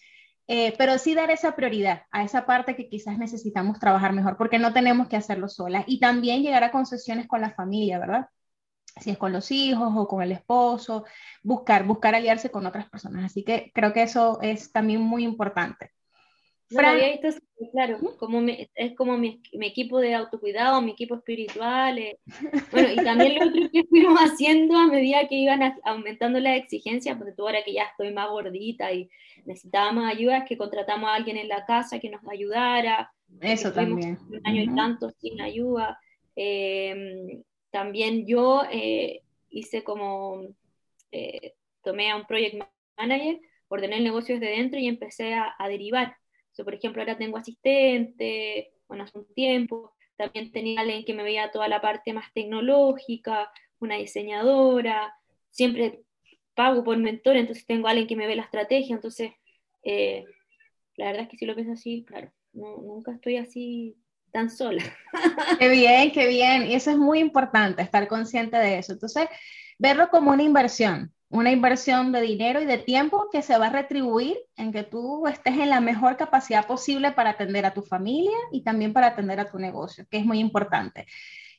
Eh, pero sí dar esa prioridad a esa parte que quizás necesitamos trabajar mejor, porque no tenemos que hacerlo solas. Y también llegar a concesiones con la familia, ¿verdad? si es con los hijos o con el esposo, buscar, buscar aliarse con otras personas. Así que creo que eso es también muy importante. Claro, como es como mi, equipo de autocuidado, mi equipo espiritual. Eh. Bueno, y también lo otro que fuimos haciendo a medida que iban aumentando las exigencias, porque tú ahora que ya estoy más gordita y necesitaba más ayuda, es que contratamos a alguien en la casa que nos ayudara. Eso también. Un año y tanto sin ayuda. Eh, también yo eh, hice como, eh, tomé a un project manager, ordené el negocio desde dentro y empecé a, derivar. Por ejemplo, ahora tengo asistente, bueno, hace un tiempo, también tenía alguien que me veía toda la parte más tecnológica, una diseñadora, siempre pago por mentor, entonces tengo alguien que me ve la estrategia, entonces eh, la verdad es que si lo pienso así, claro, nunca estoy así tan sola. Qué bien, qué bien. Y eso es muy importante, estar consciente de eso. Entonces, verlo como una inversión, una inversión de dinero y de tiempo que se va a retribuir en que tú estés en la mejor capacidad posible para atender a tu familia y también para atender a tu negocio, que es muy importante.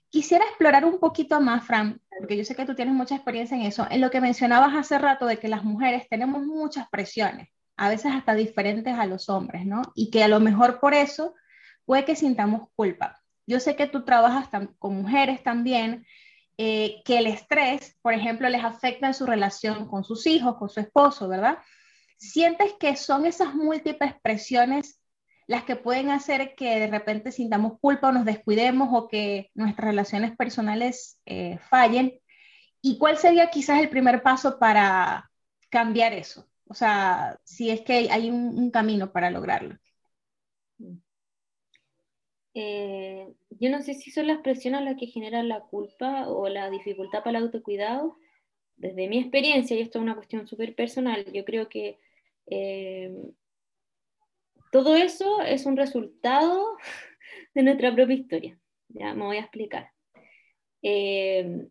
Quisiera explorar un poquito más, Fran, porque yo sé que tú tienes mucha experiencia en eso, en lo que mencionabas hace rato de que las mujeres tenemos muchas presiones, a veces hasta diferentes a los hombres, ¿no? Y que a lo mejor por eso puede que sintamos culpa. Yo sé que tú trabajas con mujeres también, eh, que el estrés, por ejemplo, les afecta en su relación con sus hijos, con su esposo, ¿verdad? ¿Sientes que son esas múltiples presiones las que pueden hacer que de repente sintamos culpa o nos descuidemos o que nuestras relaciones personales eh, fallen? ¿Y cuál sería quizás el primer paso para cambiar eso? O sea, si es que hay un camino para lograrlo. Eh, yo no sé si son las presiones las que generan la culpa o la dificultad para el autocuidado. Desde mi experiencia, y esto es una cuestión súper personal, yo creo que eh, todo eso es un resultado de nuestra propia historia. Ya me voy a explicar. Eh,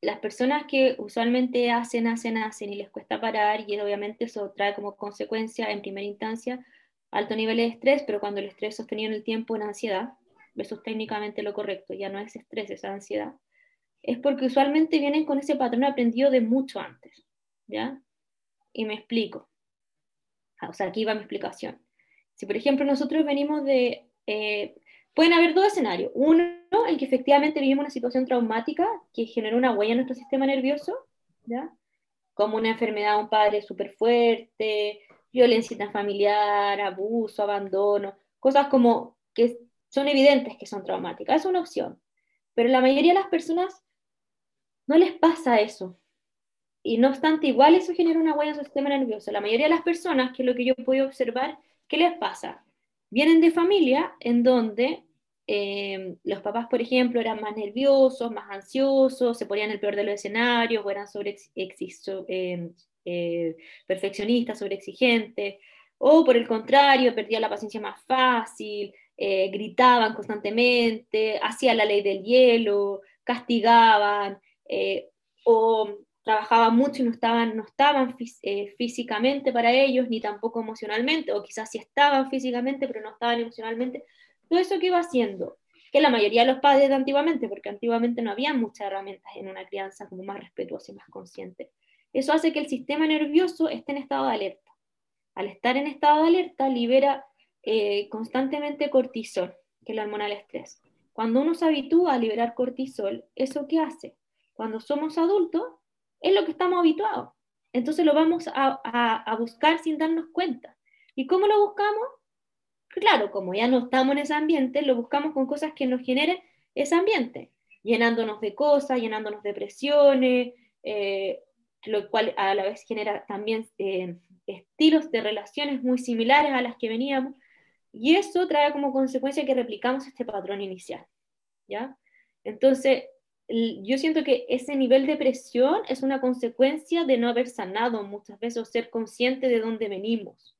las personas que usualmente hacen, hacen, hacen y les cuesta parar, y obviamente eso trae como consecuencia en primera instancia alto nivel de estrés, pero cuando el estrés sostenido en el tiempo en ansiedad, eso es técnicamente lo correcto, ya no es estrés, es ansiedad, es porque usualmente vienen con ese patrón aprendido de mucho antes, ¿ya? Y me explico. Ah, o sea, aquí va mi explicación. Si, por ejemplo, nosotros venimos de... Eh, pueden haber dos escenarios. Uno, el que efectivamente vivimos una situación traumática que generó una huella en nuestro sistema nervioso, ¿ya? Como una enfermedad un padre súper fuerte, violencia familiar, abuso, abandono, cosas como que son evidentes que son traumáticas. Es una opción. Pero la mayoría de las personas no les pasa eso. Y no obstante, igual eso genera una huella en su sistema nervioso. La mayoría de las personas, que es lo que yo puedo observar, ¿qué les pasa? Vienen de familia en donde eh, los papás, por ejemplo, eran más nerviosos, más ansiosos, se ponían el peor de los escenarios, o eran sobre eh, eh, perfeccionistas, sobre exigentes, o por el contrario, perdían la paciencia más fácil, gritaban constantemente, hacían la ley del hielo, castigaban, eh, o trabajaban mucho y no estaban, no estaban eh, físicamente para ellos, ni tampoco emocionalmente, o quizás sí estaban físicamente, pero no estaban emocionalmente. Todo eso que iba haciendo, que la mayoría de los padres de antiguamente, porque antiguamente no había muchas herramientas en una crianza como más respetuosa y más consciente, eso hace que el sistema nervioso esté en estado de alerta. Al estar en estado de alerta, libera eh, constantemente cortisol, que es la hormona del estrés. Cuando uno se habitúa a liberar cortisol, ¿eso qué hace? cuando somos adultos, es lo que estamos habituados. Entonces lo vamos a, buscar sin darnos cuenta. ¿Y cómo lo buscamos? Claro, como ya no estamos en ese ambiente, lo buscamos con cosas que nos generen ese ambiente, llenándonos de cosas, llenándonos de presiones, eh, lo cual a la vez genera también eh, estilos de relaciones muy similares a las que veníamos, y eso trae como consecuencia que replicamos este patrón inicial, ¿ya? Entonces, yo siento que ese nivel de presión es una consecuencia de no haber sanado muchas veces o ser consciente de dónde venimos.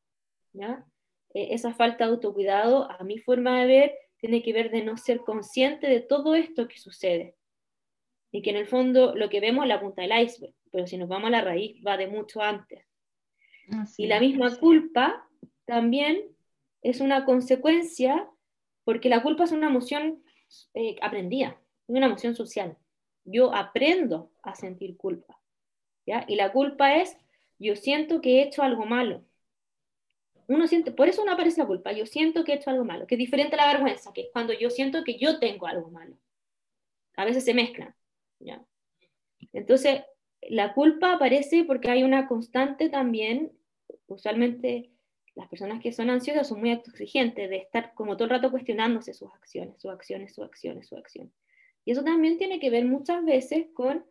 ¿ya? E, esa falta de autocuidado, a mi forma de ver, tiene que ver de no ser consciente de todo esto que sucede. Y que en el fondo lo que vemos es la punta del iceberg, pero si nos vamos a la raíz va de mucho antes. y la misma culpa también es una consecuencia, porque la culpa es una emoción eh, aprendida es una emoción social. Yo aprendo a sentir culpa. ¿ya? Y la culpa es, yo siento que he hecho algo malo. Uno siente, por eso no aparece la culpa, yo siento que he hecho algo malo, que es diferente a la vergüenza, que es cuando yo siento que yo tengo algo malo. A veces se mezclan. ¿ya? Entonces, la culpa aparece porque hay una constante también, usualmente las personas que son ansiosas son muy exigentes de estar como todo el rato cuestionándose sus acciones, sus acciones, sus acciones, sus acciones. Y eso también tiene que ver muchas veces con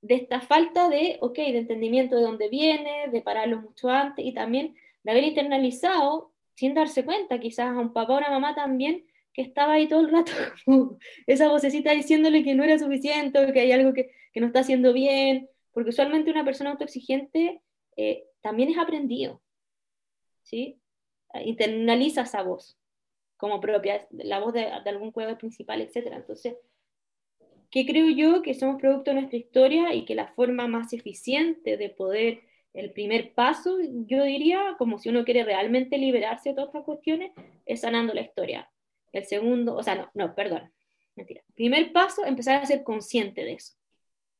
de esta falta de, ok, de entendimiento de dónde viene, de pararlo mucho antes y también de haber internalizado sin darse cuenta, quizás a un papá o una mamá también, que estaba ahí todo el rato, esa vocecita diciéndole que no era suficiente, que hay algo que, que no está haciendo bien, porque usualmente una persona autoexigente eh, también es aprendido, ¿sí? Internaliza esa voz como propia, la voz de, de algún juego principal, etc. Entonces, que creo yo que somos producto de nuestra historia y que la forma más eficiente de poder, el primer paso, yo diría, como si uno quiere realmente liberarse de todas estas cuestiones, es sanando la historia. El segundo, o sea, no, no, perdón, mentira. Primer paso, empezar a ser consciente de eso.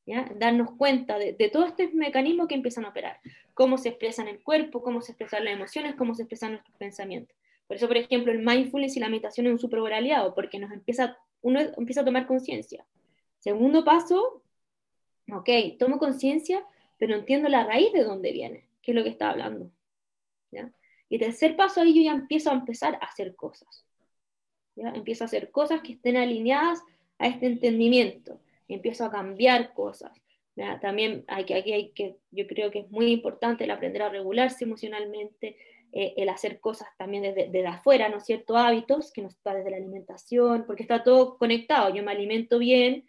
¿Ya? darnos cuenta de, de todos estos mecanismos que empiezan a operar, cómo se expresan el cuerpo, cómo se expresan las emociones, cómo se expresan nuestros pensamientos. Por eso, por ejemplo, el mindfulness y la meditación es un súper aliado, porque nos empieza, uno empieza a tomar conciencia. Segundo paso, ok, tomo conciencia, pero entiendo la raíz de dónde viene, qué es lo que está hablando. Y tercer paso, ahí yo ya empiezo a empezar a hacer cosas. ¿ya? Empiezo a hacer cosas que estén alineadas a este entendimiento. Empiezo a cambiar cosas. También hay que, aquí hay que, yo creo que es muy importante el aprender a regularse emocionalmente, eh, el hacer cosas también desde, desde, afuera, ¿no es cierto? Hábitos, que no está desde la alimentación, porque está todo conectado. Yo me alimento bien,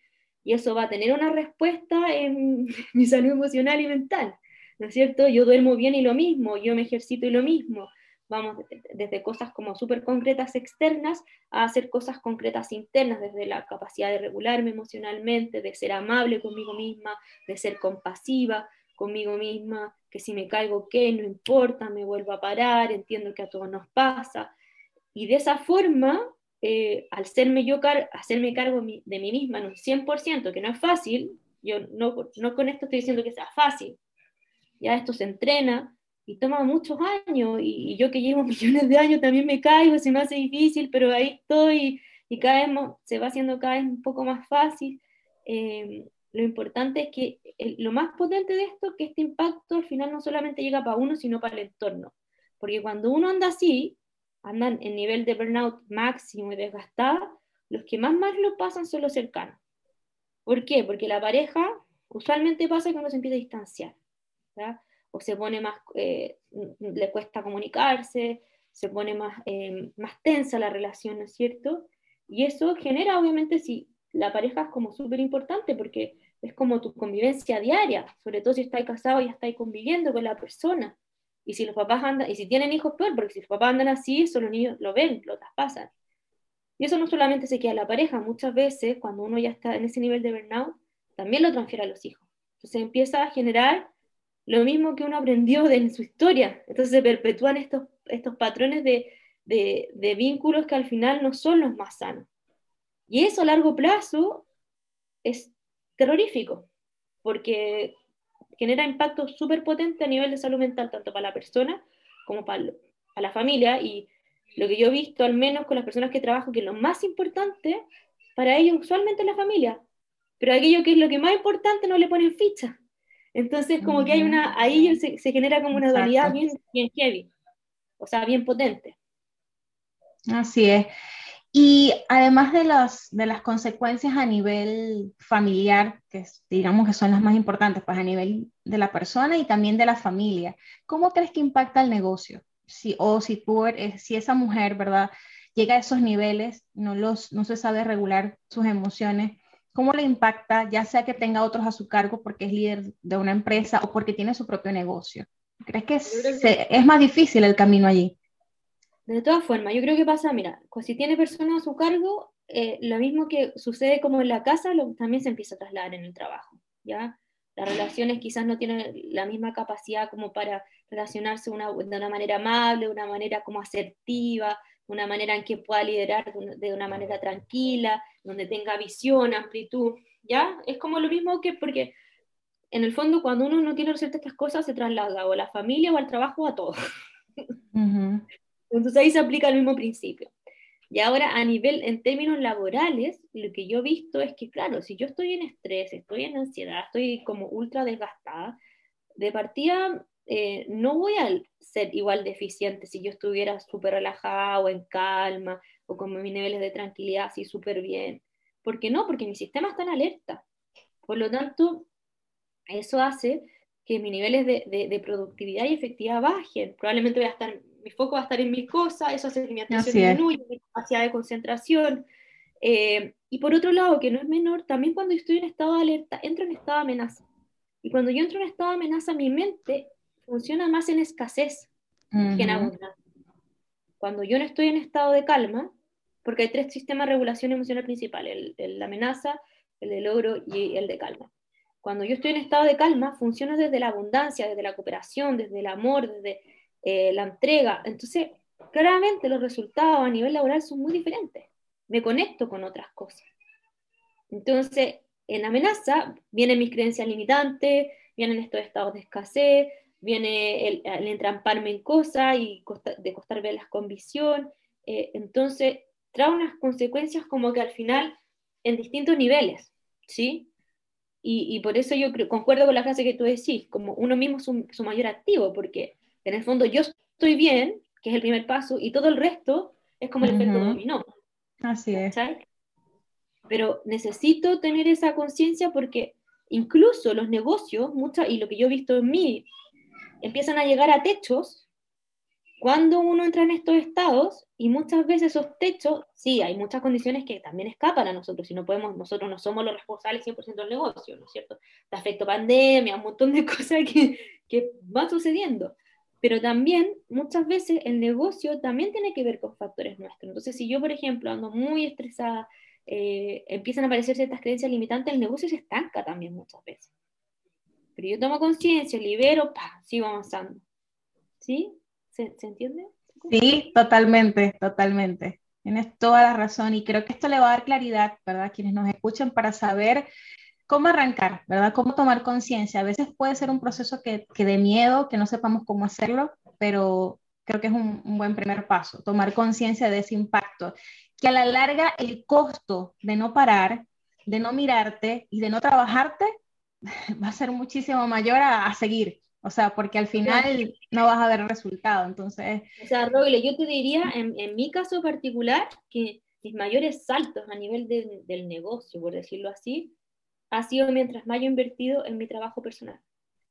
y eso va a tener una respuesta en mi salud emocional y mental, ¿no es cierto? Yo duermo bien y lo mismo, yo me ejercito y lo mismo. Vamos desde cosas como súper concretas externas a hacer cosas concretas internas, desde la capacidad de regularme emocionalmente, de ser amable conmigo misma, de ser compasiva conmigo misma, que si me caigo, ¿qué? No importa, me vuelvo a parar, entiendo que a todos nos pasa. Y de esa forma eh, al serme yo car hacerme cargo de mí misma en un 100%, que no es fácil, yo no, no con esto estoy diciendo que sea fácil, ya esto se entrena y toma muchos años, y, yo que llevo millones de años también me caigo, se me hace difícil, pero ahí estoy y cada vez se va haciendo cada vez un poco más fácil. Eh, lo importante es que lo más potente de esto, que este impacto al final no solamente llega para uno, sino para el entorno. Porque cuando uno anda así, andan en nivel de burnout máximo y desgastada, los que más mal lo pasan son los cercanos. ¿Por qué? Porque la pareja usualmente pasa uno se empieza a distanciar, o se pone más, eh, le cuesta comunicarse, se pone más, eh, más tensa la relación, ¿no es cierto? Y eso genera, obviamente, si la pareja es como súper importante porque es como tu convivencia diaria, sobre todo si estáis casados y estáis conviviendo con la persona. Y si los papás andan, y si tienen hijos, peor, porque si los papás andan así, eso los niños lo ven, lo traspasan. Y eso no solamente se queda en la pareja, muchas veces cuando uno ya está en ese nivel de burnout, también lo transfiere a los hijos. Entonces empieza a generar lo mismo que uno aprendió de su historia. Entonces se perpetúan estos, estos patrones de, de, vínculos que al final no son los más sanos. Y eso a largo plazo es terrorífico, porque genera impacto súper potente a nivel de salud mental, tanto para la persona como para, la familia. Y lo que yo he visto, al menos con las personas que trabajo, que lo más importante para ellos usualmente es la familia, pero aquello que es lo que más importante no le ponen ficha. Entonces, como que hay una, ahí se, genera como una dualidad bien, bien heavy, o sea, bien potente. Así es. Y además de las, de las consecuencias a nivel familiar, que digamos que son las más importantes, pues a nivel de la persona y también de la familia, ¿cómo crees que impacta el negocio? Si, o si, si esa mujer, ¿verdad? Llega a esos niveles, no, los, no se sabe regular sus emociones, ¿cómo le impacta, ya sea que tenga otros a su cargo porque es líder de una empresa o porque tiene su propio negocio? ¿Crees que, es más difícil el camino allí? De todas formas, yo creo que pasa, mira, si tiene personas a su cargo, eh, lo mismo que sucede como en la casa, también se empieza a trasladar en el trabajo, ¿ya? Las relaciones quizás no tienen la misma capacidad como para relacionarse una, de una manera amable, de una manera como asertiva, de una manera en que pueda liderar de una, manera tranquila, donde tenga visión, amplitud, ¿ya? Es como lo mismo que, porque en el fondo cuando uno no tiene resueltas estas cosas, se traslada o a la familia o al trabajo o a todo. Entonces ahí se aplica el mismo principio. Y ahora a nivel, en términos laborales, lo que yo he visto es que, claro, si yo estoy en estrés, estoy en ansiedad, estoy como ultra desgastada, de partida eh, no voy a ser igual de eficiente si yo estuviera súper relajada o en calma o con mis niveles de tranquilidad así súper bien. ¿Por qué no? Porque mi sistema está en alerta. Por lo tanto, eso hace que mis niveles de, de, de productividad y efectividad bajen. Probablemente voy a estar mi foco va a estar en mis cosas, eso hace que mi atención disminuya, mi capacidad de concentración. Eh, y por otro lado, que no es menor, también cuando estoy en estado de alerta, entro en estado de amenaza. Y cuando yo entro en estado de amenaza, mi mente funciona más en escasez que en abundancia. Cuando yo no estoy en estado de calma, porque hay tres sistemas de regulación emocional principal, el, el, la amenaza, el de logro y el de calma. Cuando yo estoy en estado de calma, funciona desde la abundancia, desde la cooperación, desde el amor, desde eh, la entrega. Entonces, claramente los resultados a nivel laboral son muy diferentes. Me conecto con otras cosas. Entonces, en amenaza vienen mis creencias limitantes, vienen estos estados de escasez, viene el, entramparme en cosas y de costar verlas con visión. Eh, entonces, trae unas consecuencias como que al final en distintos niveles, ¿sí? Y, por eso yo concuerdo con la frase que tú decís, como uno mismo es su mayor activo, porque en el fondo yo estoy bien, que es el primer paso, y todo el resto es como el efecto dominó. Así es. Pero necesito tener esa conciencia porque incluso los negocios, mucha, y lo que yo he visto en mí, empiezan a llegar a techos cuando uno entra en estos estados y muchas veces esos techos, sí, hay muchas condiciones que también escapan a nosotros, y no podemos, nosotros no somos los responsables 100% del negocio, ¿no es cierto? Te afecto pandemia, un montón de cosas que, que van sucediendo pero también muchas veces el negocio también tiene que ver con factores nuestros. Entonces, si yo, por ejemplo, ando muy estresada, eh, empiezan a aparecer ciertas creencias limitantes, el negocio se estanca también muchas veces. Pero yo tomo conciencia, libero, pa, sigo avanzando. ¿Sí? ¿Se, entiende? Sí, totalmente, totalmente. Tienes toda la razón y creo que esto le va a dar claridad, ¿verdad? A quienes nos escuchan para saber cómo arrancar, ¿verdad? Cómo tomar conciencia. A veces puede ser un proceso que, que de miedo, que no sepamos cómo hacerlo, pero creo que es un buen primer paso, tomar conciencia de ese impacto, que a la larga el costo de no parar, de no mirarte y de no trabajarte va a ser muchísimo mayor a, a seguir. O sea, porque al final no vas a ver resultado, entonces... O sea, Roble, yo te diría, en, en, mi caso particular, que mis mayores saltos a nivel de, del negocio, por decirlo así, ha sido mientras más yo he invertido en mi trabajo personal.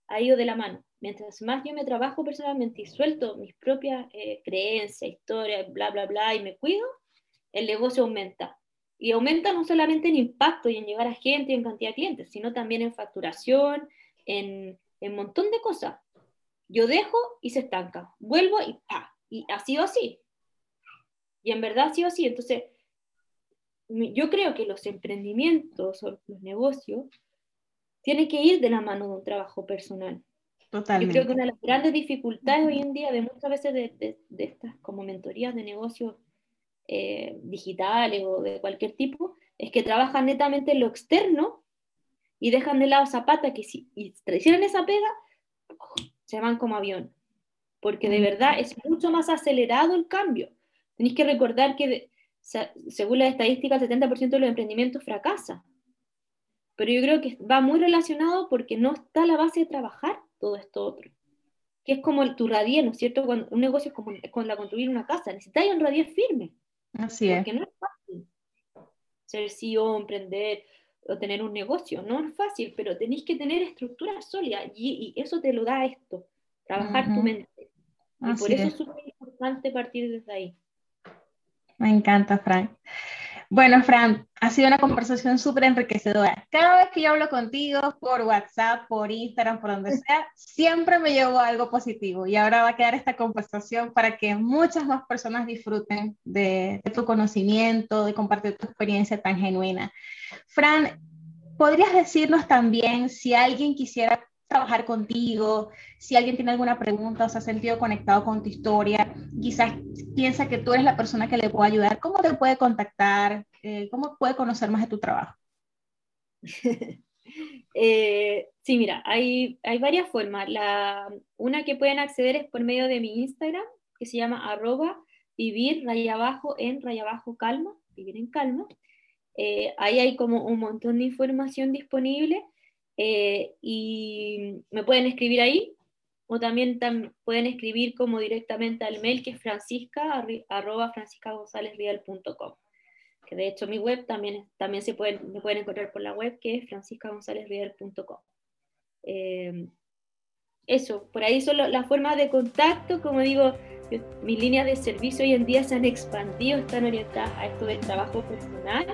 Ha ido de la mano. Mientras más yo me trabajo personalmente y suelto mis propias eh, creencias, historias, bla, bla, bla, y me cuido, el negocio aumenta. Y aumenta no solamente en impacto y en llegar a gente y en cantidad de clientes, sino también en facturación, en un montón de cosas. Yo dejo y se estanca, vuelvo y ¡pa! Y ha sido así. Y en verdad ha sido así. Entonces, yo creo que los emprendimientos o los negocios tienen que ir de la mano de un trabajo personal. Totalmente. Yo creo que una de las grandes dificultades hoy en día de muchas veces de, de, estas como mentorías de negocios eh, digitales o de cualquier tipo es que trabajan netamente en lo externo y dejan de lado Zapata, que si y hicieran esa pega, se van como avión. Porque de verdad es mucho más acelerado el cambio. Tenéis que recordar que, según la estadística, el 70% de los emprendimientos fracasa. Pero yo creo que va muy relacionado porque no está la base de trabajar todo esto otro. Que es como el, tu radie, ¿no es cierto? Cuando un negocio es como con la construir una casa. Necesitáis un radie firme. Así es. Porque no es fácil ser CEO, emprender, o tener un negocio. No es fácil, pero tenéis que tener estructura sólida y, y, eso te lo da esto, trabajar tu mente. Y por eso es súper importante partir desde ahí. Me encanta, Frank. Bueno, Fran, ha sido una conversación súper enriquecedora. Cada vez que yo hablo contigo por WhatsApp, por Instagram, por donde sea, siempre me llevo algo positivo. Y ahora va a quedar esta conversación para que muchas más personas disfruten de, de tu conocimiento, de compartir tu experiencia tan genuina. Fran, ¿podrías decirnos también si alguien quisiera trabajar contigo, si alguien tiene alguna pregunta o se ha sentido conectado con tu historia, quizás piensa que tú eres la persona que le puede ayudar, ¿cómo te puede contactar? Eh, ¿Cómo puede conocer más de tu trabajo? eh, sí, mira, hay, hay varias formas. La, una que pueden acceder es por medio de mi Instagram, que se llama arroba vivir raya abajo en raya abajo calma, vivir en calma. Eh, ahí hay como un montón de información disponible eh, y me pueden escribir ahí o también pueden escribir como directamente al mail que es francisca arroba que de hecho mi web también, también se pueden, me pueden encontrar por la web que es franciscagonzalezrial.com eh, eso, por ahí son las formas de contacto, como digo, mis líneas de servicio hoy en día se han expandido, están orientadas a esto del trabajo personal,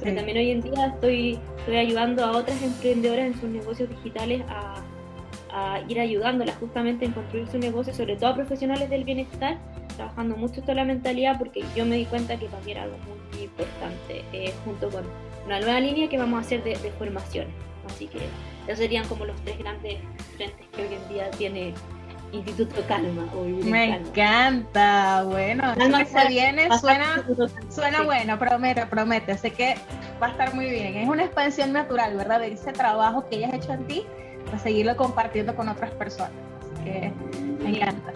pero también hoy en día estoy, estoy ayudando a otras emprendedoras en sus negocios digitales a, a ir ayudándolas justamente en construir su negocio, sobre todo a profesionales del bienestar, trabajando mucho esto la mentalidad, porque yo me di cuenta que también algo muy importante, eh, junto con una nueva línea que vamos a hacer de, de formaciones. Así que esos serían como los tres grandes frentes que hoy en día tiene Instituto Calma. Me encanta, bueno, Calma se viene, suena, suena bueno, promete, promete, sé que va a estar muy bien. Es una expansión natural, ¿verdad? De ese trabajo que hayas hecho en ti, para seguirlo compartiendo con otras personas. Así que me encanta.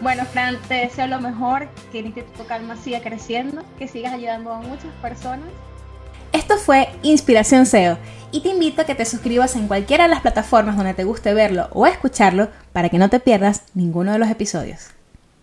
Bueno, Fran, te deseo lo mejor, que el Instituto Calma siga creciendo, que sigas ayudando a muchas personas. Esto fue Inspiración SEO y te invito a que te suscribas en cualquiera de las plataformas donde te guste verlo o escucharlo para que no te pierdas ninguno de los episodios.